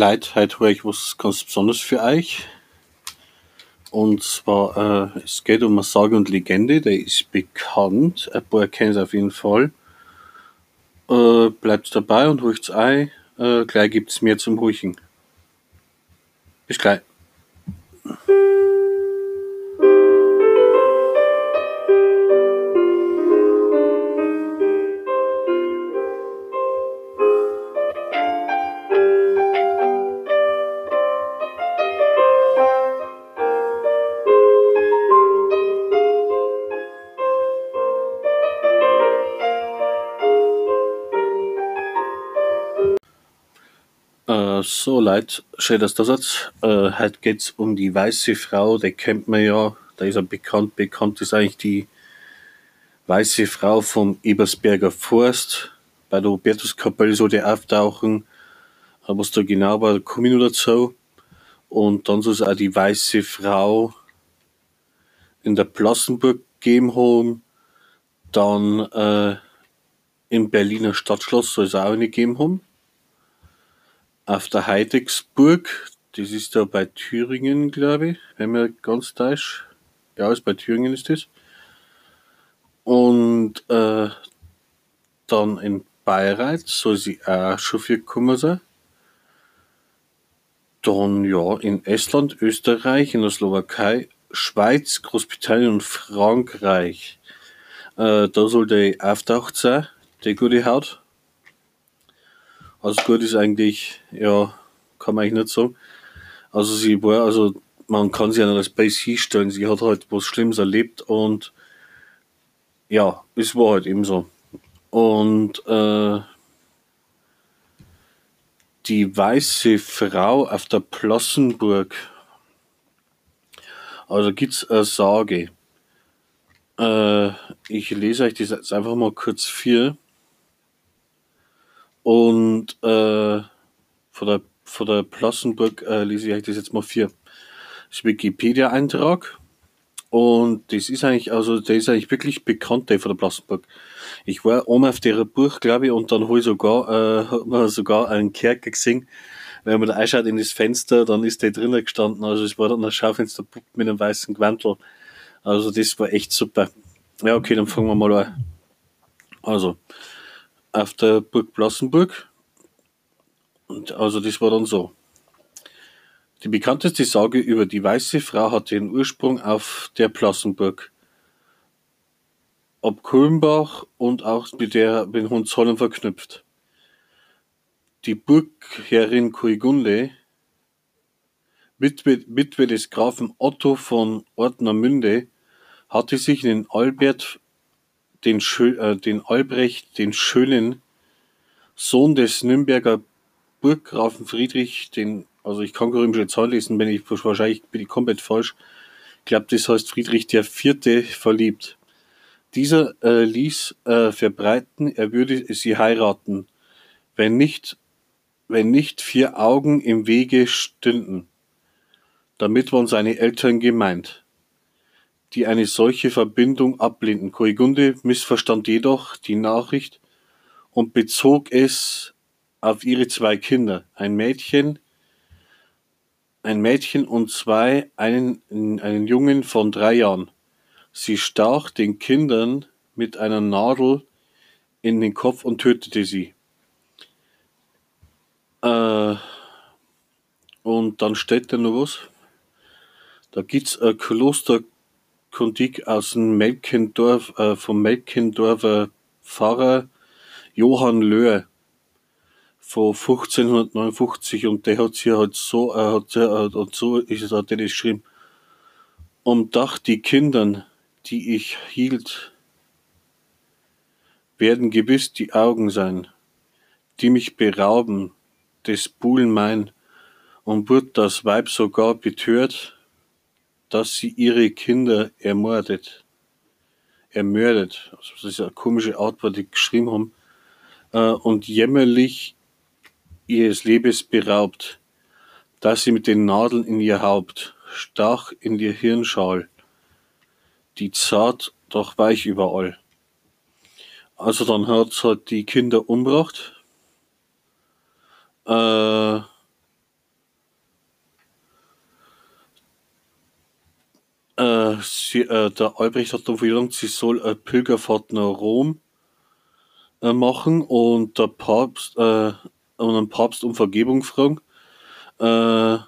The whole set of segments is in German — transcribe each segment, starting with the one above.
Leute, heute habe ich was ganz Besonderes für euch. Und zwar, äh, es geht um eine Sage und Legende, der ist bekannt. Ein paar kennen es auf jeden Fall. Äh, bleibt dabei und ruhigt's ein. Äh, gleich gibt's mehr zum Ruhigen. Bis gleich. So Leute, schön, dass das seid. Äh, heute geht's um die weiße Frau, die kennt man ja, da ist er bekannt. Bekannt ist eigentlich die weiße Frau vom Ebersberger Forst. Bei der Hubertuskapelle so die auftauchen. Was da genau war, komme ich noch dazu. Und dann soll es auch die weiße Frau in der Plassenburg geben haben. Dann äh, im Berliner Stadtschloss soll es auch eine geben haben. Auf der Heidecksburg, das ist da bei Thüringen, glaube ich, wenn mir ganz täuscht. Ja, ist bei Thüringen ist das. Und äh, dann in Bayreuth soll sie auch schon viel gekommen sein. Dann ja, in Estland, Österreich, in der Slowakei, Schweiz, Großbritannien und Frankreich. Äh, da soll der auftaucht sein, die gute Haut. Also gut ist eigentlich, ja, kann man eigentlich nicht sagen. Also sie war, also man kann sie nicht als Base hinstellen, sie hat halt was Schlimmes erlebt und ja, es war halt eben so. Und äh, die weiße Frau auf der Plassenburg, also gibt's eine Sage. Äh, ich lese euch das jetzt einfach mal kurz vor. Und äh, von der, von der Plassenburg äh, lese ich das jetzt mal vor. Das Wikipedia-Eintrag. Und das ist eigentlich, also der ist eigentlich wirklich bekannt, der von der Plassenburg. Ich war oben auf der Burg, glaube ich, und dann hol sogar, äh, hat man sogar einen Kerker gesehen. Wenn man da einschaut in das Fenster, dann ist der drinnen gestanden. Also es war dann ein Schaufensterpuppe mit einem weißen Gewandel. Also das war echt super. Ja, okay, dann fangen wir mal an. Also, auf der Burg Plassenburg. Und also das war dann so. Die bekannteste Sage über die weiße Frau hat ihren Ursprung auf der Plassenburg. Ob Kulmbach und auch mit der mit Hohenzollern verknüpft. Die Burgherrin Kunigunde, Witwe, Witwe des Grafen Otto von Ortnermünde, hatte sich in den Albert, den, Schö, äh, den Albrecht, den Schönen, Sohn des Nürnberger Burggrafen Friedrich, den, also ich kann römische Zahl lesen, wenn ich wahrscheinlich bin ich komplett falsch. Ich glaube, das heißt Friedrich der Vierte verliebt. Dieser äh, ließ äh, verbreiten, er würde sie heiraten, wenn nicht, wenn nicht vier Augen im Wege stünden. Damit waren seine Eltern gemeint, die eine solche Verbindung ablehnten. Kunigunde missverstand jedoch die Nachricht und bezog es auf ihre zwei Kinder, ein Mädchen, ein Mädchen und zwei, einen, einen Jungen von drei Jahren. Sie stach den Kindern mit einer Nadel in den Kopf und tötete sie. Äh, und dann steht da noch was. Da gibt's ein Klosterkundig aus dem Melkendorf, äh, vom Melkendorfer Pfarrer Johann Löhr von 1559 und der hat sie halt so, äh, hat, äh, hat so ist es, hat er das geschrieben. Um Dach die Kindern, die ich hielt, werden gewiss die Augen sein, die mich berauben des Buhlen mein, und wird das Weib sogar betört, dass sie ihre Kinder ermordet, ermördet. Also das ist eine komische was die geschrieben haben. Äh, und jämmerlich ihres Lebens beraubt, dass sie mit den Nadeln in ihr Haupt stach in ihr Hirnschal, die zart, doch weich überall. Also dann hat's halt die Kinder umgebracht. Äh, äh, sie, äh, der Albrecht hat dann verlangt, sie soll eine Pilgerfahrt nach Rom äh, machen und der Papst äh, und den Papst um Vergebung fragen. Äh,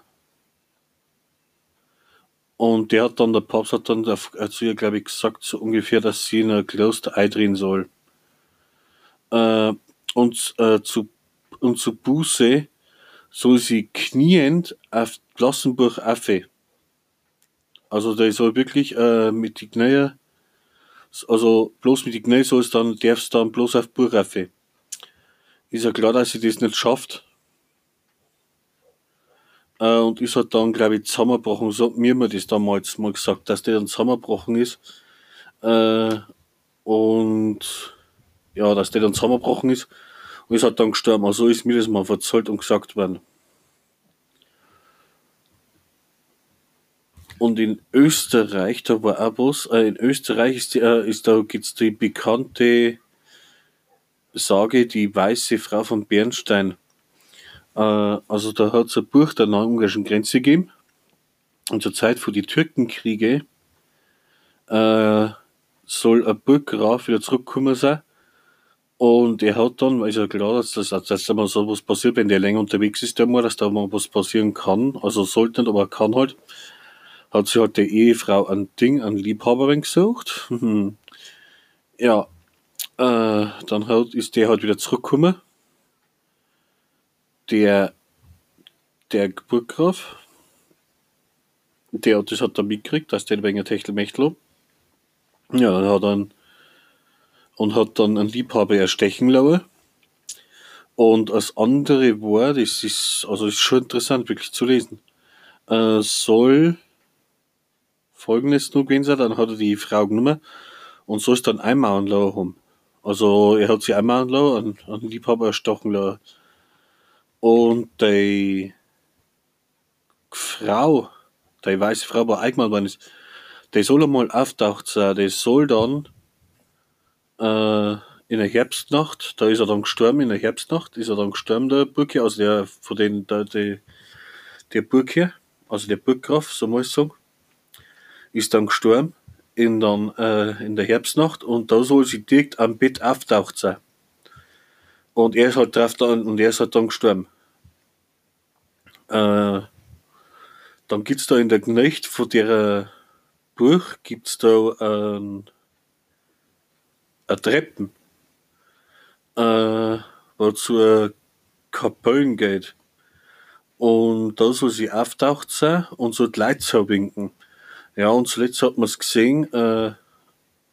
und der hat dann, der Papst hat dann zu ihr, glaube ich, gesagt, so ungefähr, dass sie in ein Kloster eindrehen soll. Und, zu, und zu Buße soll sie kniend auf Klassenbuch Affe. Also der soll wirklich äh, mit die Knie, also bloß mit die Knie soll es dann, darfst dann bloß auf Buch Affe. Ist ja klar, dass sie das nicht schafft. Äh, und ist halt dann, glaube ich, zusammengebrochen. So hat mir das damals mal gesagt, dass der dann zusammengebrochen ist. Äh, und ja, dass der dann zusammengebrochen ist und ist halt dann gestorben. Also ist mir das mal verzollt und gesagt worden. Und in Österreich, da war auch was, äh, in Österreich ist, die, äh, ist da gibt's die bekannte Sage, die weiße Frau von Bernstein. Äh, also da hat es ein Buch der ungarischen Grenze gegeben. Und zur Zeit von die Türkenkriege äh, soll ein Burggraf wieder zurückkommen sein. Und er hat dann, ist ja klar, dass das, dass da mal so was passiert, wenn der länger unterwegs ist, der mal, dass da mal was passieren kann. Also sollte nicht, aber kann halt. Hat sie halt der Ehefrau ein Ding, ein Liebhaberin gesucht. ja, äh, dann halt, ist der halt wieder zurückgekommen der, der Burggraf, der das hat er mitgekriegt, dass der wegen Techtelmechtel. Ja, dann hat er und hat dann einen Liebhaber erstechen lassen. Und das andere war, das ist, also ist schon interessant, wirklich zu lesen, äh, soll folgendes nur gewesen dann hat er die Frau genommen und so ist dann einmal haben. Also er hat sie einmal an, an Liebhaber erstochen lassen. Und die Frau, die weiße Frau, die eingemalt worden ist, die soll einmal auftaucht sein. Die soll dann äh, in der Herbstnacht, da ist er dann gestorben, in der Herbstnacht ist er dann gestorben, der Burg also der, von den, der, der, der Burg hier, also der Burggraf, so muss ich sagen, ist dann gestorben in, dann, äh, in der Herbstnacht und da soll sie direkt am Bett auftaucht sein. Und er ist halt drauf dann, und er ist halt dann gestorben. Äh, dann gibt's da in der Knecht von der Burg gibt's da ähm, eine Treppen, äh, wo zur Kapellen geht. Und da soll sie auftaucht sein und so die Leute winken. Ja, und zuletzt hat man es gesehen, äh,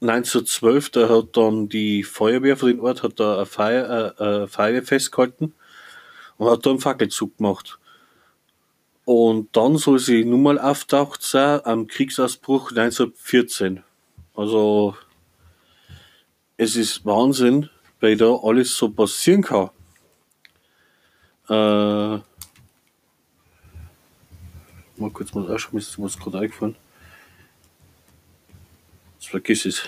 1912, da hat dann die Feuerwehr von den Ort hat da eine Feier, äh, Feier festgehalten und hat da einen Fackelzug gemacht. Und dann soll sie nun mal auftaucht sein am Kriegsausbruch 1914. Also es ist Wahnsinn, weil da alles so passieren kann. Äh, mal kurz mal ausschauen, ist was gerade eingefallen. Vergiss es.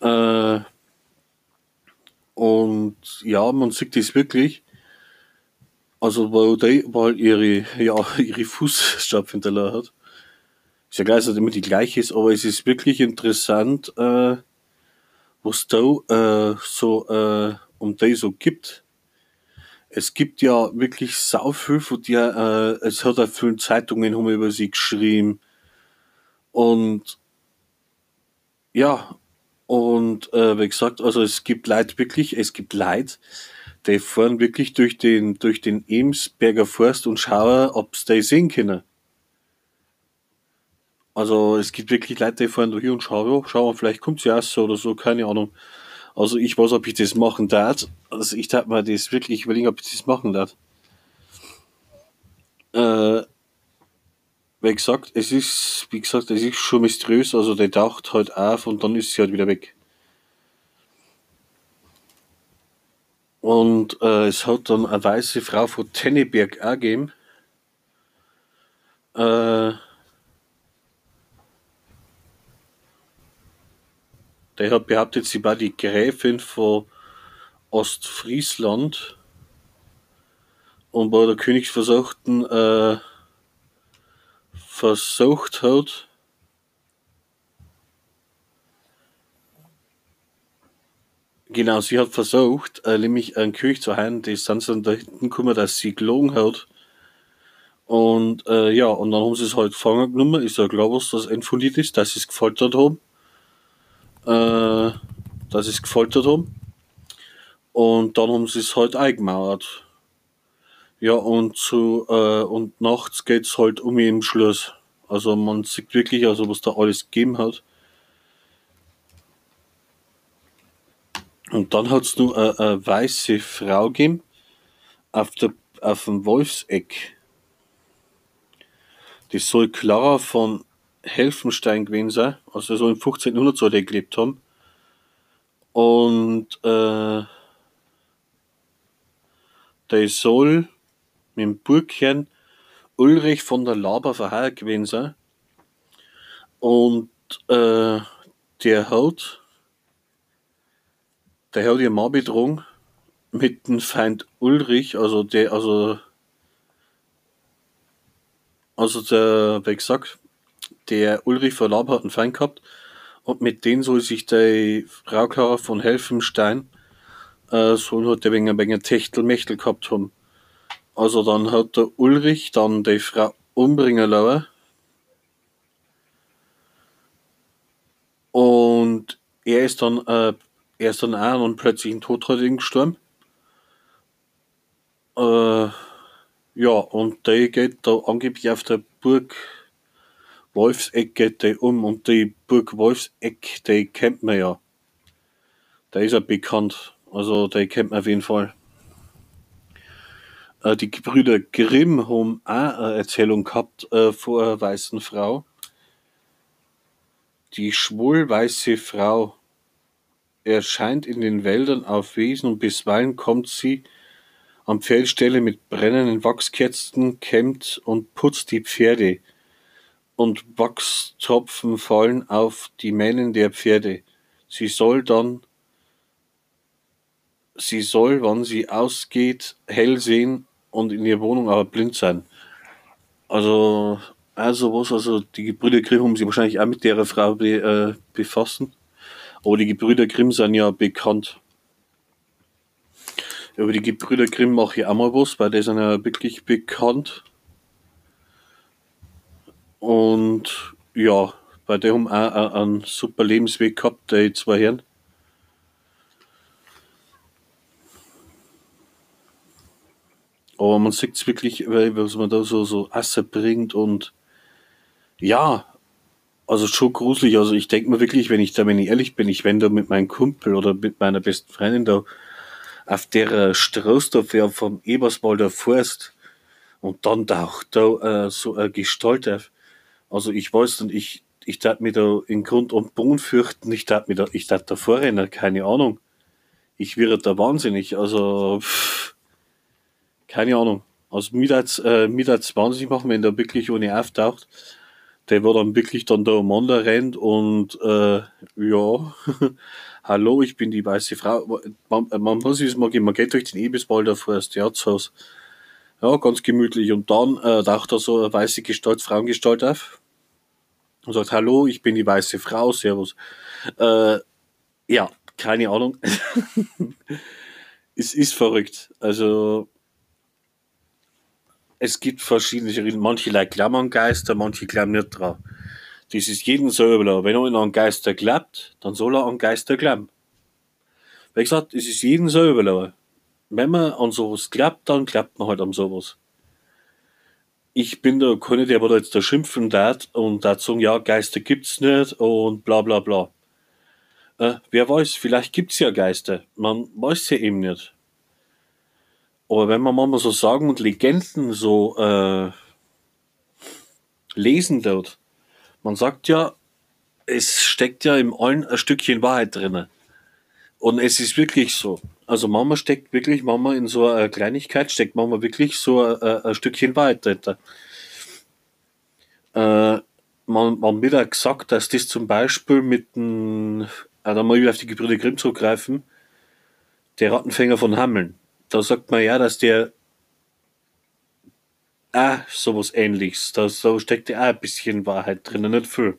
Äh, und ja, man sieht das wirklich. Also, weil die weil ihre, ja, ihre Fußstapfen hat. Ist ja klar, dass es immer die gleiche ist, aber es ist wirklich interessant, äh, was da äh, so äh, um die so gibt. Es gibt ja wirklich sau viel von dir, äh, es hat auch viele Zeitungen haben über sie geschrieben. Und ja, und äh, wie gesagt, also es gibt Leid wirklich, es gibt Leid, die fahren wirklich durch den, durch den Emsberger Forst und schauen, ob sie sehen können. Also es gibt wirklich Leute, die fahren durch und schauen, schauen, vielleicht kommt sie so oder so, keine Ahnung. Also ich weiß, ob ich das machen darf. Also ich darf mir das wirklich überlegen, ob ich das machen darf. Äh, wie gesagt, es ist, wie gesagt, es ist schon mysteriös, also der taucht halt auf und dann ist sie halt wieder weg. Und äh, es hat dann eine weiße Frau von Tenneberg auch gegeben. Äh, der hat behauptet, sie war die Gräfin von Ostfriesland und bei der Königsversuchten äh, versucht hat, Genau, sie hat versucht, äh, nämlich einen Kirch zu heilen, die sind dann da hinten gekommen, dass sie gelogen hat. Und äh, ja, und dann haben sie es halt gefangen genommen. Ist ja klar, was das entfundiert ist, dass sie es gefoltert haben. Äh, dass sie es gefoltert haben. Und dann haben sie es halt eingemauert. Ja, und zu, äh, und nachts geht's halt um im Schluss. Also man sieht wirklich, also was da alles gegeben hat. Und dann hat's nur eine, eine weiße Frau gegeben auf, der, auf dem Wolfseck. Die soll Clara von Helfenstein gewesen sein, also so im 15. Jahrhundert soll die gelebt haben. Und äh, der soll mit dem Burgherrn Ulrich von der Laber verheiratet gewesen sein. Und äh, der hat, der hat ihr Mann betrogen mit dem Feind Ulrich, also der, also, also der, wie gesagt, der Ulrich von Laber hat einen Feind gehabt und mit dem soll sich der Clara von Helfenstein äh, soll hat der wegen ein Techtelmechtel gehabt haben. Also dann hat der Ulrich dann die Frau umbringen lassen. Und er ist dann, äh, er ist dann auch und plötzlich in Todrading gestorben. Äh, ja, und der geht da angeblich auf der Burg Wolfseck geht der um und die Burg Wolfseck, die kennt man ja. Der ist ja bekannt. Also, die kennt man auf jeden Fall. Äh, die Gebrüder Grimm haben auch eine Erzählung gehabt äh, vor einer weißen Frau. Die schwul-weiße Frau erscheint in den Wäldern auf Wiesen und bisweilen kommt sie am Pferdestelle mit brennenden Wachskerzen, kämmt und putzt die Pferde und Wachstropfen fallen auf die Mähnen der Pferde. Sie soll dann, sie soll, wann sie ausgeht, hell sehen und in ihrer Wohnung aber blind sein. Also, also was, also die Gebrüder Grimm haben sich wahrscheinlich auch mit der Frau be, äh, befassen. Aber die Gebrüder Grimm sind ja bekannt. Über die Gebrüder Grimm mache ich auch mal was, weil die sind ja wirklich bekannt. Und ja, bei dem haben auch einen super Lebensweg gehabt, die zwei Herren. Aber man sieht es wirklich, was man da so, so Asse bringt und ja, also schon gruselig. Also ich denke mir wirklich, wenn ich da, wenn ich ehrlich bin, ich wenn da mit meinem Kumpel oder mit meiner besten Freundin da auf der Straße da wäre vom Eberswalder Forst und dann taucht da äh, so eine Gestalt auf. Also ich weiß und ich, ich tat mir da in Grund und Boden fürchten, ich tat mir da, ich tat da Vorrenner, keine Ahnung. Ich wäre da wahnsinnig, also pff, keine Ahnung. Also mir äh, mir hat's wahnsinnig machen, wenn der wirklich ohne auftaucht. Der war dann wirklich dann da umeinander rennt und äh, ja, hallo, ich bin die weiße Frau. Man, man muss es mal gehen, man geht durch den Ebeswalder Forst, ja, Haus. Ja, ganz gemütlich. Und dann äh, taucht da so eine weiße Gestalt, Frauengestalt auf und sagt, hallo, ich bin die weiße Frau, servus. Äh, ja, keine Ahnung. es ist verrückt. Also, es gibt verschiedene, manche Leute glauben an Geister, manche glauben nicht drauf. Das ist jeden selber. Wenn einer an Geister glaubt, dann soll er an Geister glauben. Wie gesagt, es ist jeden selber. Wenn man an sowas glaubt, dann glaubt man halt an sowas. Ich bin da keine, der da jetzt da schimpfen darf und da sagen, ja, Geister gibt's nicht und bla bla bla. Äh, wer weiß, vielleicht gibt's ja Geister. Man weiß ja eben nicht. Aber wenn man mal so Sagen und Legenden so äh, lesen dort, man sagt ja, es steckt ja im allen ein Stückchen Wahrheit drinne. Und es ist wirklich so. Also Mama steckt wirklich, Mama in so einer Kleinigkeit steckt Mama wirklich so ein, ein Stückchen Wahrheit drin. Äh, man, man wird auch gesagt, dass das zum Beispiel mit dem, also mal wieder auf die Gebrüder Grimm zurückgreifen, der Rattenfänger von Hammeln da sagt man ja, dass der ah, sowas ähnliches, da so steckt ja auch ein bisschen Wahrheit drin, nicht viel.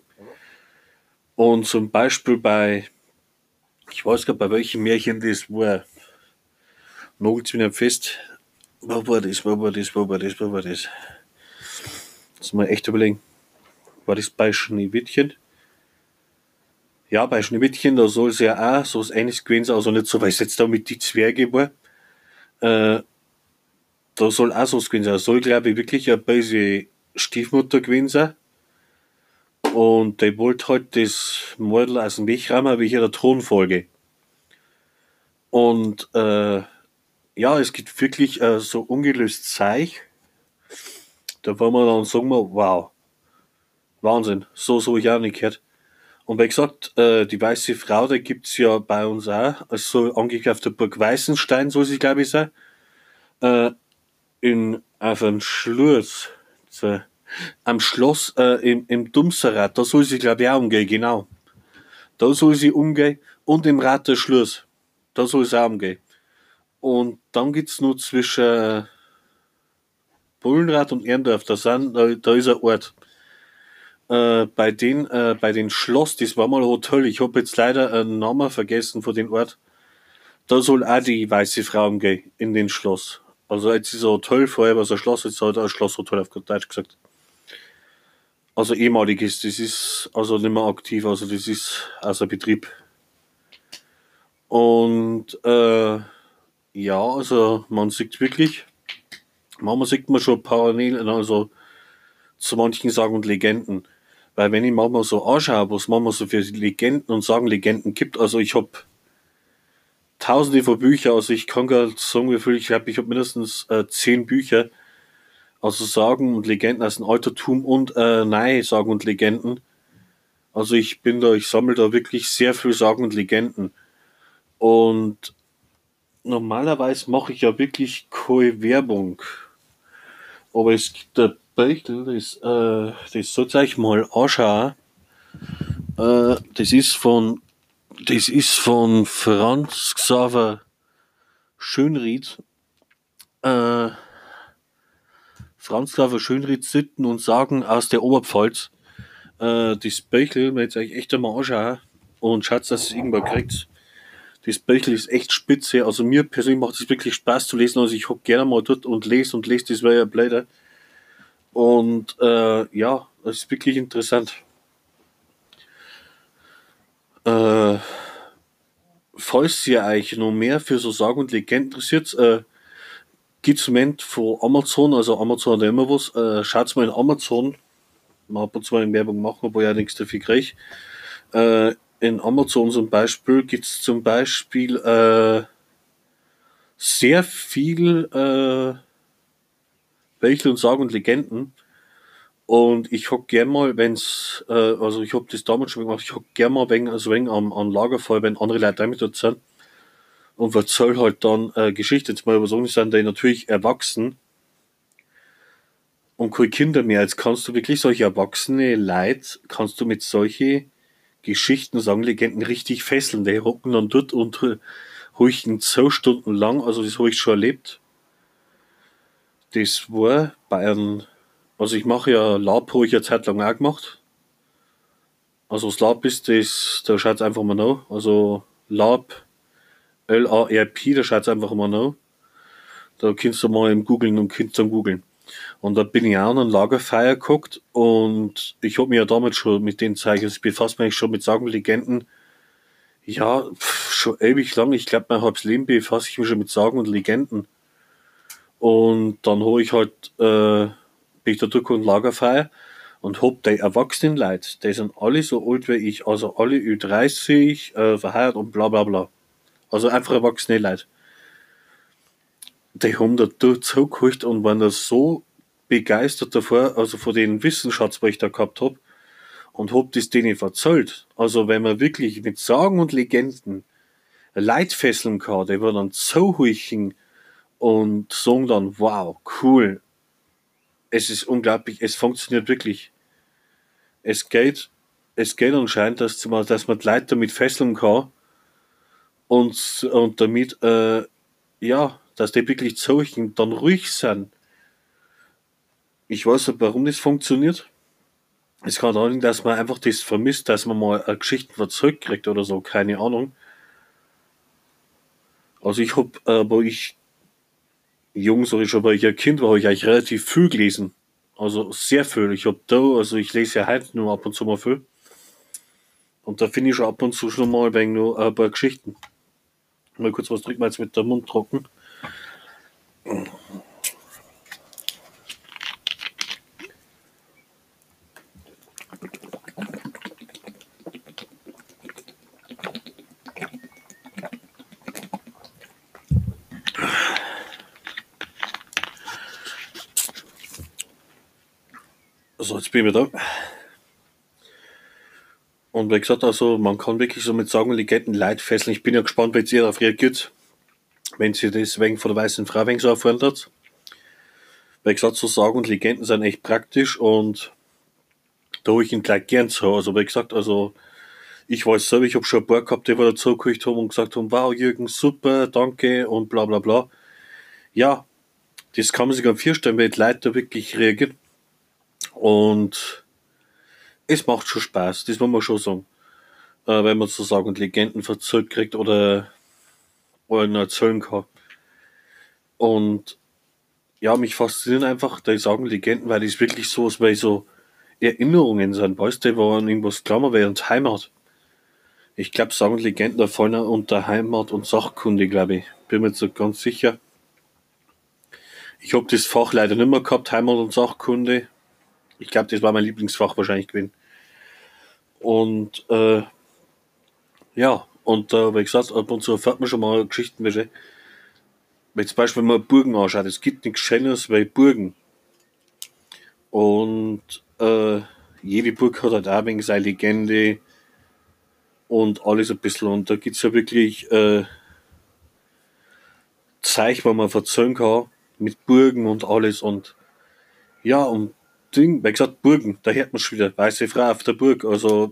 Und zum Beispiel bei Ich weiß gar bei welchem Märchen das war. Nagelt's mir nicht fest. Wo war das? Wo war das? Wo war das? Wo war das? Das mal echt überlegen. War das bei Schneewittchen? Ja, bei Schneewittchen, da soll es ja auch so was ähnliches gewesen sein, also nicht so, weil es jetzt da mit die Zwerge war. Äh, da soll auch so gewesen sein. Da soll, glaube ich, wirklich eine böse Stiefmutter gewesen sein. Und die wollte halt das Model aus dem Weg räumen wegen der Thronfolge. Und äh, ja, es gibt wirklich äh, so ungelöst Zeich. Da wollen wir dann sagen, wir, wow, Wahnsinn, so, so ich auch nicht gehört. Und wie gesagt, äh, die weiße Frau, die gibt's ja bei uns auch, also angeblich auf der Burg Weißenstein soll sie, glaube ich, sein. Äh, in, auf einem Schluss, so, am Schloss, äh, im, im Dumserrad, da soll sie, glaube ich, auch umgehen, genau. Da soll sie umgehen und im Rad der Schluss, da soll sie auch umgehen. Und dann gibt's nur zwischen Bullenrad und Erndorf, da, sind, da, da ist ein Ort. Äh, bei den, äh, bei den Schloss, das war mal ein Hotel, ich habe jetzt leider einen Namen vergessen von dem Ort. Da soll auch die weiße Frau umgehen, in den Schloss. Also jetzt ist ein Hotel, vorher war es ein Schloss, jetzt hat er ein Schlosshotel auf Deutsch gesagt. Also ehemaliges, das ist also nicht mehr aktiv, also das ist außer Betrieb. Und äh, ja, also man sieht wirklich, manchmal sieht man schon parallel, also zu manchen Sagen und Legenden. Weil wenn ich manchmal so anschaue, was manchmal so für Legenden und Sagenlegenden gibt, also ich habe tausende von Büchern, also ich kann gar nicht sagen, wie viel ich habe, ich habe mindestens äh, zehn Bücher, also Sagen und Legenden aus dem Altertum und äh, neue Sagen und Legenden. Also ich bin da, ich sammle da wirklich sehr viel Sagen und Legenden. Und normalerweise mache ich ja wirklich keine Werbung. Aber es gibt ein Beichtel, das, äh, das ich mal anschauen. Äh, das ist von, das ist von Franz Xaver Schönried. Äh, Franz Xaver Schönried Sitten und Sagen aus der Oberpfalz. Äh, das Beichel, wenn ich euch echt einmal anschaue und schaut, dass es irgendwo kriegt. Das Beichel ist echt spitze. Also mir persönlich macht es wirklich Spaß zu lesen. Also ich hocke gerne mal dort und lese und lese, das wäre ja bleider. Und äh, ja, das ist wirklich interessant. Äh, falls ihr euch noch mehr für so Sagen und Legenden interessiert, äh, gibt's im Moment von Amazon, also Amazon hat immer was, äh, schaut's mal in Amazon, man hat zwar in Werbung machen, aber ja nichts dafür kriege. Äh, in Amazon zum Beispiel gibt's zum Beispiel äh, sehr viel äh, welche und Sagen und Legenden. Und ich hab gern mal, wenn's, äh, also ich hab das damals schon gemacht, ich hab gern mal wegen, also wegen am, am Lagerfeuer, wenn andere Leute damit dort sind. Und erzähl halt dann äh, Geschichte. Jetzt mal über so sind die natürlich erwachsen und keine Kinder mehr. Jetzt kannst du wirklich solche erwachsene Leute, kannst du mit solche Geschichten, sagen Legenden richtig fesseln. Die hocken dann dort und ruhigen zwei Stunden lang, also das habe ich schon erlebt das war einem, also ich mache ja Lab, habe ich ja Zeit lang auch gemacht. Also das Lab ist das, da schaut es einfach mal nach. Also Lab, L-A-R-P, da schaut es einfach mal nach. Da kannst du mal im Googlen und kannst dann googeln. Und da bin ich auch an einem Lagerfeuer geguckt und ich habe mich ja damals schon mit den Zeichen, ich befasse mich schon mit Sagen Legenden. Ja, pff, schon ewig lang. Ich glaube, mein halbes Leben befasse ich mich schon mit Sagen und Legenden. Und dann habe ich halt, äh, bin ich da durch und Lagerfeuer und hab die erwachsenen Leute, die sind alle so alt wie ich, also alle Ü30, äh, verheiratet und bla bla bla. Also einfach erwachsene Leute. Die haben da zugehört und waren da so begeistert davor, also von den Wissensschatz, was ich da gehabt hab und hab das denen verzollt. Also wenn man wirklich mit Sagen und Legenden Leute fesseln kann, die waren dann so huichen, und sagen dann, wow, cool. Es ist unglaublich, es funktioniert wirklich. Es geht, es geht anscheinend, dass man, dass man die Leute damit fesseln kann und, und damit, äh, ja, dass die wirklich solchen dann ruhig sind. Ich weiß nicht, warum das funktioniert. Es kann sein, dass man einfach das vermisst, dass man mal eine Geschichte zurückkriegt oder so, keine Ahnung. Also ich habe, äh, wo ich jung, so ich schon, weil ich ein Kind war, habe ich eigentlich relativ viel gelesen. Also sehr viel. Ich habe da, also ich lese ja heute nur ab und zu mal viel. Und da finde ich schon ab und zu schon mal ein nur ein paar Geschichten. Mal kurz was wir jetzt mit der Mund trocken. So, jetzt bin ich wieder da. Und wie gesagt, also man kann wirklich so mit Sagen und Legenden Leid fesseln. Ich bin ja gespannt, wie jetzt ihr darauf reagiert, wenn sie das wegen von der weißen Frau wegen so erfahren hat. Wie gesagt, so Sagen und Legenden sind echt praktisch und da habe ich ihn gleich gern zu. Also wie gesagt, also ich weiß selber, ich habe schon ein paar gehabt, die wir gekriegt haben und gesagt haben, wow Jürgen, super, danke und bla bla bla. Ja, das kann man sich am vorstellen, weil die Leute da wirklich reagieren. Und es macht schon Spaß, das muss man schon sagen. Äh, wenn man sozusagen Legenden verzählt kriegt oder einen erzählen kann. Und ja, mich faszinieren einfach die sagen Legenden, weil das wirklich so ist, weil so Erinnerungen sind, weißt du, wo an irgendwas klammer während Heimat. Ich glaube, sagen Legenden fallen unter Heimat und Sachkunde, glaube ich. Bin mir jetzt so ganz sicher. Ich habe das Fach leider nicht mehr gehabt, Heimat und Sachkunde. Ich glaube, das war mein Lieblingsfach wahrscheinlich gewesen. Und äh, ja, und äh, wie gesagt, ab und zu erfährt man schon mal Geschichten, welche. Wenn zum Beispiel mal Burgen anschaut, es gibt nichts Schönes wie Burgen. Und äh, jede Burg hat halt auch ein wenig seine Legende und alles ein bisschen. Und da gibt es ja wirklich äh, Zeichen, wo man verzögern kann, mit Burgen und alles. Und ja, und Ding, wie gesagt, Burgen, da hört man schon wieder, weiße Frau auf der Burg, also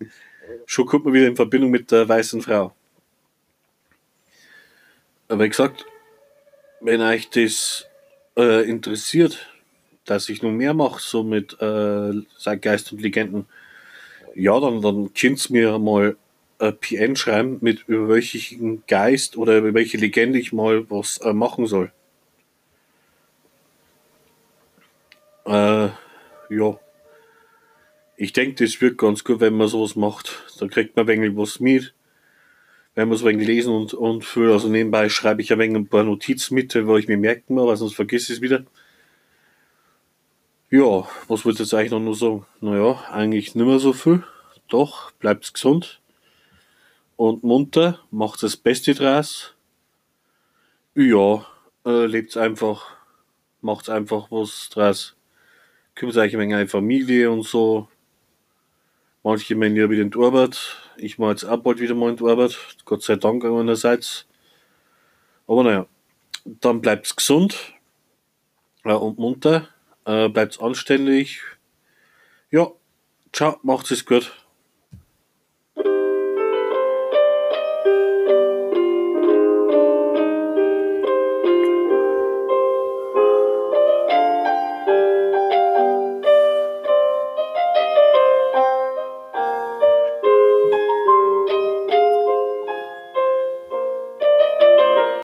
schon kommt man wieder in Verbindung mit der weißen Frau. Aber wie gesagt, wenn euch das äh, interessiert, dass ich noch mehr mache, so mit äh, Geist und Legenden, ja, dann, dann könnt ihr mir mal ein PN schreiben, mit über welchen Geist oder über welche Legende ich mal was äh, machen soll. Äh, ja. Ich denke, das wird ganz gut, wenn man sowas macht. Da kriegt man ein wenig was mit. Wenn man so ein wenig lesen und, und für, also nebenbei schreibe ich ein wenig ein paar Notizen mit, wo ich mir merken muss, weil sonst vergesse ich es wieder. Ja, was wollte ich jetzt eigentlich noch nur sagen? Naja, eigentlich nicht mehr so viel. Doch, bleibt gesund und munter, macht das Beste draus. Ja, äh, lebt einfach, macht einfach was draus kümmert sich ein wenig um Familie und so. Manche meinen ja wieder in die Arbeit. Ich mache jetzt auch bald wieder mal in die Arbeit. Gott sei Dank einerseits. Aber naja, dann bleibt's gesund äh, und munter. Äh, bleibt's anständig. Ja, ciao, macht's es gut.